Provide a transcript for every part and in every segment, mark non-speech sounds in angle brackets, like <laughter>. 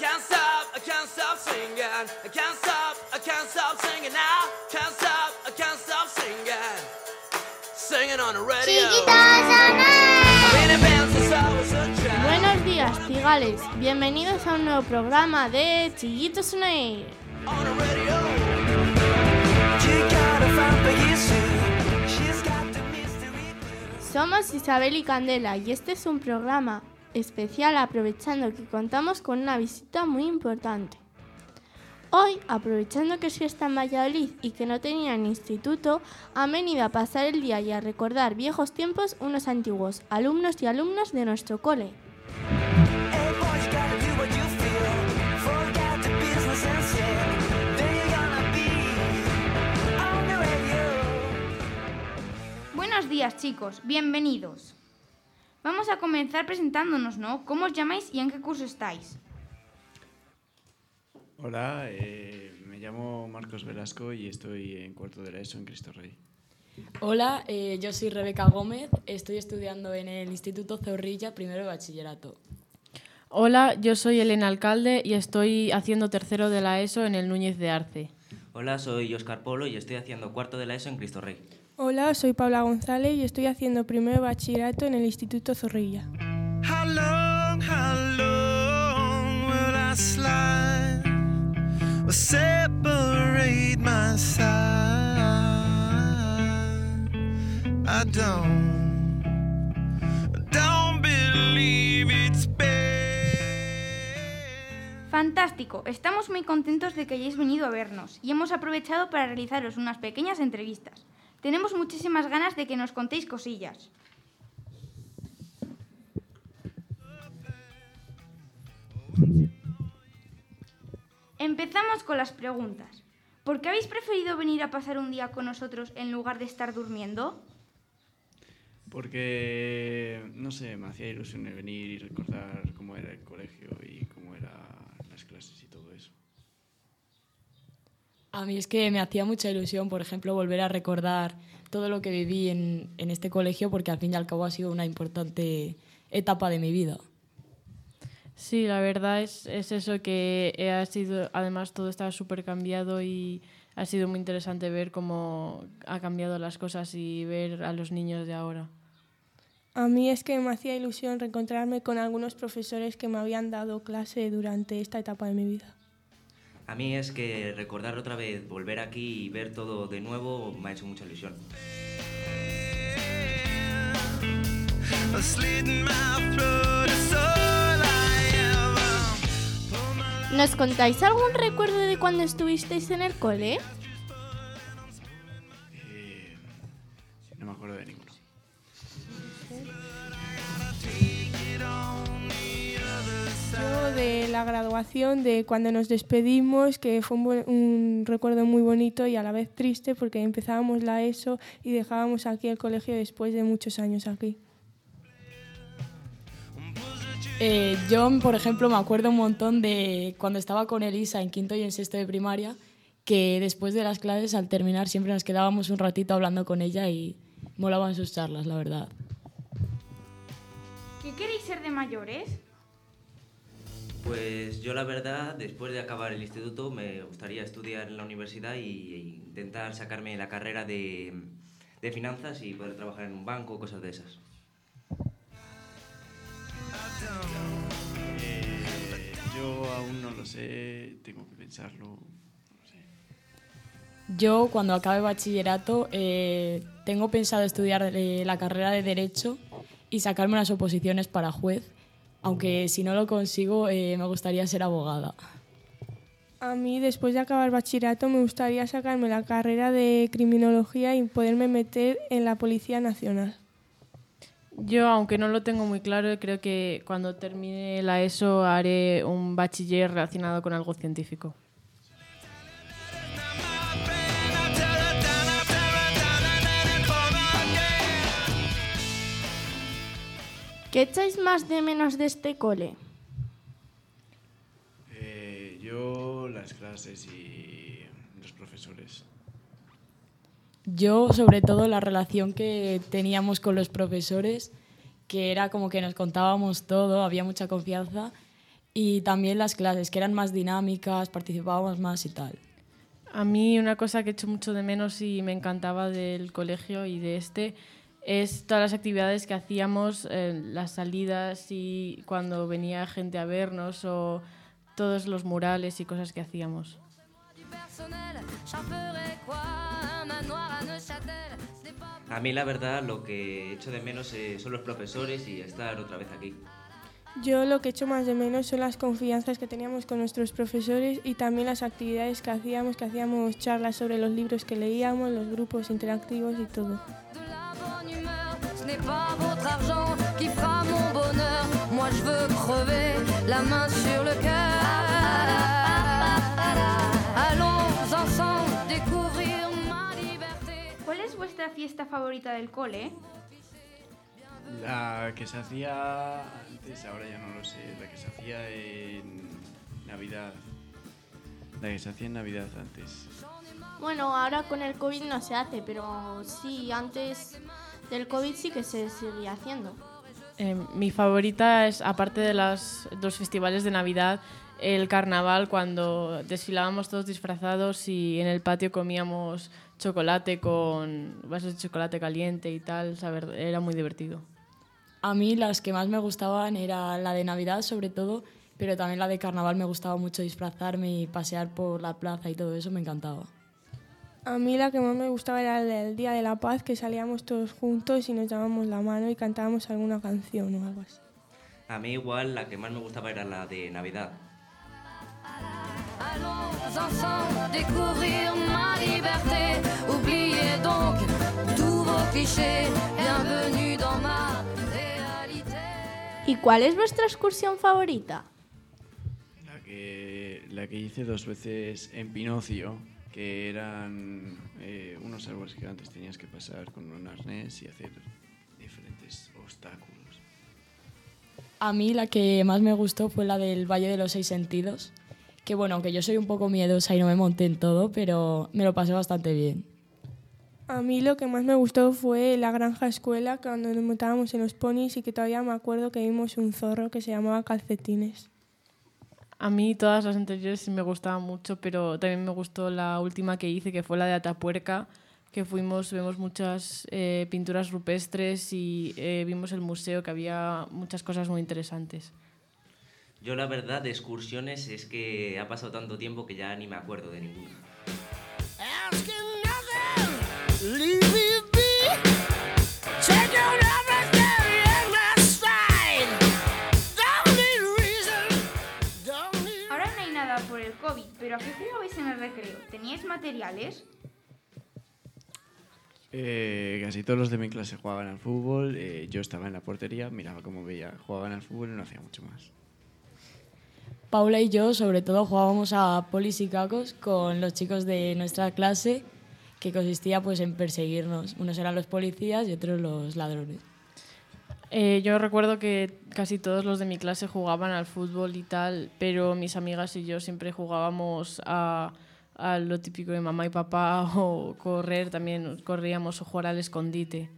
can't stop, I can't stop singing. I can't stop, I can't stop singing now. Can't stop, I can't stop singing. Singing on the radio. Buenos días, Tigales. Bienvenidos a un nuevo programa de Chillitos on Air. On the radio. She got a fine pursuit. She's got the mystery. Somos Isabel y Candela y este es un programa especial aprovechando que contamos con una visita muy importante. Hoy, aprovechando que sí está en Valladolid y que no tenían instituto, han venido a pasar el día y a recordar viejos tiempos unos antiguos alumnos y alumnas de nuestro cole. Buenos días chicos, bienvenidos. Vamos a comenzar presentándonos, ¿no? ¿Cómo os llamáis y en qué curso estáis? Hola, eh, me llamo Marcos Velasco y estoy en cuarto de la ESO en Cristo Rey. Hola, eh, yo soy Rebeca Gómez, estoy estudiando en el Instituto Zorrilla, primero de bachillerato. Hola, yo soy Elena Alcalde y estoy haciendo tercero de la ESO en el Núñez de Arce. Hola, soy Oscar Polo y estoy haciendo cuarto de la ESO en Cristo Rey. Hola, soy Paula González y estoy haciendo primero bachillerato en el Instituto Zorrilla. How long, how long will I slide? Will separate my side? I don't, don't believe it's been. Fantástico, estamos muy contentos de que hayáis venido a vernos y hemos aprovechado para realizaros unas pequeñas entrevistas. Tenemos muchísimas ganas de que nos contéis cosillas. Empezamos con las preguntas. ¿Por qué habéis preferido venir a pasar un día con nosotros en lugar de estar durmiendo? Porque, no sé, me hacía ilusión de venir y recordar cómo era el colegio y cómo eran las clases y todo eso. A mí es que me hacía mucha ilusión, por ejemplo, volver a recordar todo lo que viví en, en este colegio, porque al fin y al cabo ha sido una importante etapa de mi vida. Sí, la verdad es, es eso que ha sido, además todo está súper cambiado y ha sido muy interesante ver cómo ha cambiado las cosas y ver a los niños de ahora. A mí es que me hacía ilusión reencontrarme con algunos profesores que me habían dado clase durante esta etapa de mi vida. A mí es que recordar otra vez, volver aquí y ver todo de nuevo me ha hecho mucha ilusión. ¿Nos contáis algún recuerdo de cuando estuvisteis en el cole? De la graduación, de cuando nos despedimos, que fue un, buen- un recuerdo muy bonito y a la vez triste porque empezábamos la ESO y dejábamos aquí el colegio después de muchos años aquí. Eh, yo, por ejemplo, me acuerdo un montón de cuando estaba con Elisa en quinto y en sexto de primaria, que después de las clases, al terminar, siempre nos quedábamos un ratito hablando con ella y molaban sus charlas, la verdad. ¿Qué queréis ser de mayores? Pues yo la verdad, después de acabar el instituto, me gustaría estudiar en la universidad y, e intentar sacarme la carrera de, de finanzas y poder trabajar en un banco, cosas de esas. Eh, yo aún no lo sé, tengo que pensarlo. no sé. Yo, cuando acabe bachillerato, eh, tengo pensado estudiar eh, la carrera de Derecho y sacarme unas oposiciones para juez, aunque si no lo consigo, eh, me gustaría ser abogada. A mí, después de acabar bachillerato, me gustaría sacarme la carrera de criminología y poderme meter en la Policía Nacional. Yo, aunque no lo tengo muy claro, creo que cuando termine la ESO haré un bachiller relacionado con algo científico. ¿Qué echáis más de menos de este cole? Eh, yo las clases y los profesores. Yo, sobre todo, la relación que teníamos con los profesores, que era como que nos contábamos todo, había mucha confianza. Y también las clases, que eran más dinámicas, participábamos más y tal. A mí una cosa que he hecho mucho de menos y me encantaba del colegio y de este es todas las actividades que hacíamos, eh, las salidas y cuando venía gente a vernos o todos los murales y cosas que hacíamos. A mí la verdad lo que echo de menos eh, son los profesores y estar otra vez aquí. Yo lo que echo más de menos son las confianzas que teníamos con nuestros profesores y también las actividades que hacíamos, que hacíamos charlas sobre los libros que leíamos, los grupos interactivos y todo. N'est pas votre argent qui fera mon bonheur. Moi je veux crever la main sur le cœur. Allons ensemble découvrir ma liberté. ¿Cuál es vuestra fiesta favorita del cole? La que se hacía antes, ahora ya no lo sé, la que se hacía en Navidad. La que se hacía en Navidad antes. Bueno, ahora con el COVID no se hace, pero sí, antes del COVID sí que se seguía haciendo. Eh, mi favorita es, aparte de las dos festivales de Navidad, el carnaval cuando desfilábamos todos disfrazados y en el patio comíamos chocolate con vasos de chocolate caliente y tal, saber, era muy divertido. A mí las que más me gustaban era la de Navidad sobre todo, pero también la de Carnaval me gustaba mucho disfrazarme y pasear por la plaza y todo eso me encantaba. A mí la que más me gustaba era el del Día de la Paz, que salíamos todos juntos y nos dábamos la mano y cantábamos alguna canción o algo así. A mí igual la que más me gustaba era la de Navidad. Allons ensemble découvrir ma liberté. Oubliez donc tous vos clichés. Bienvenue dans ma réalité. ¿Y cuál es vuestra excursión favorita? La que, la que hice dos veces en Pinocio, que eran eh, unos árboles gigantes, tenías que pasar con un arnés y hacer diferentes obstáculos. A mí la que más me gustó fue la del Valle de los Seis Sentidos, que bueno, aunque yo soy un poco miedosa y no me monté en todo, pero me lo pasé bastante bien. A mí lo que más me gustó fue la granja escuela, cuando nos montábamos en los ponis y que todavía me acuerdo que vimos un zorro que se llamaba Calcetines. A mí todas las anteriores me gustaban mucho, pero también me gustó la última que hice, que fue la de Atapuerca, que fuimos, vemos muchas eh, pinturas rupestres y eh, vimos el museo, que había muchas cosas muy interesantes. Yo la verdad de excursiones es que ha pasado tanto tiempo que ya ni me acuerdo de ninguna. Pero ¿a qué jugabais en el recreo? ¿Teníais materiales? Eh, casi todos los de mi clase jugaban al fútbol, eh, yo estaba en la portería, miraba cómo veía, jugaban al fútbol y no hacía mucho más. Paula y yo sobre todo jugábamos a polis y cacos con los chicos de nuestra clase, que consistía pues en perseguirnos. Unos eran los policías y otros los ladrones. Eh, yo recuerdo que casi todos los de mi clase jugaban al fútbol y tal, pero mis amigas y yo siempre jugábamos a, a lo típico de mamá y papá <laughs> o correr, también corríamos o jugar al escondite.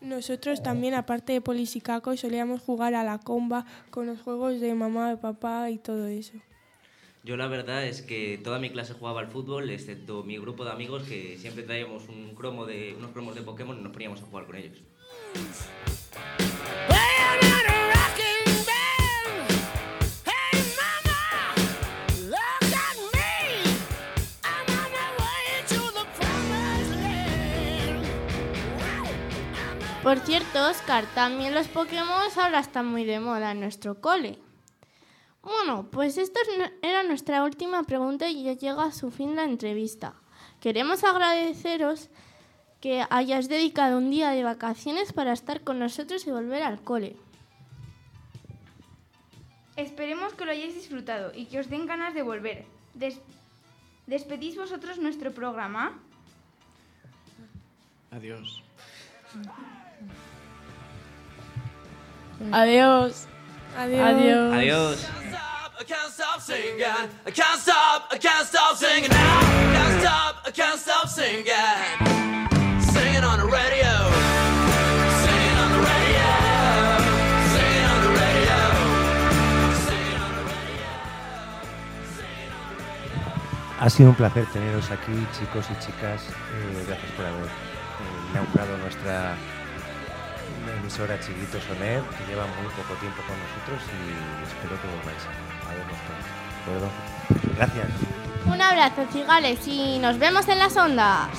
Nosotros también, aparte de polis y cacos, solíamos jugar a la comba con los juegos de mamá, de papá y todo eso. Yo la verdad es que toda mi clase jugaba al fútbol, excepto mi grupo de amigos que siempre traíamos un cromo de, unos cromos de Pokémon y nos poníamos a jugar con ellos. Por cierto, Oscar, también los Pokémon ahora están muy de moda en nuestro cole. Bueno, pues esta era nuestra última pregunta y ya llega a su fin la entrevista. Queremos agradeceros que hayáis dedicado un día de vacaciones para estar con nosotros y volver al cole. Esperemos que lo hayáis disfrutado y que os den ganas de volver. Des- ¿Despedís vosotros nuestro programa? Adiós. Adiós. Adiós. Adiós. Adiós. I can't stop singing. I can't stop. I can't stop singing now. Can't stop. I can't stop singing. Ha sido un placer teneros aquí, chicos y chicas. Eh, gracias por haber eh, inaugurado nuestra emisora Chiquitos Soner, que lleva muy poco tiempo con nosotros y espero que volváis a vernos pronto. Gracias. Un abrazo, cigales, y nos vemos en las ondas.